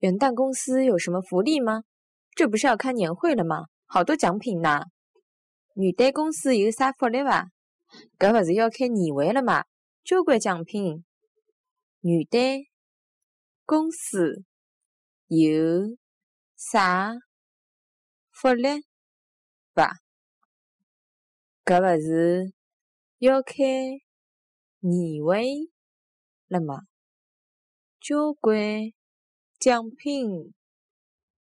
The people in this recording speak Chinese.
元旦公司有什么福利吗？这不是要开年会了吗？好多奖品呢。元旦公司有啥福利伐？搿勿是要开年会了吗？交关奖品。元旦公司有啥福利伐？搿勿是要开年会了吗？交关奖品。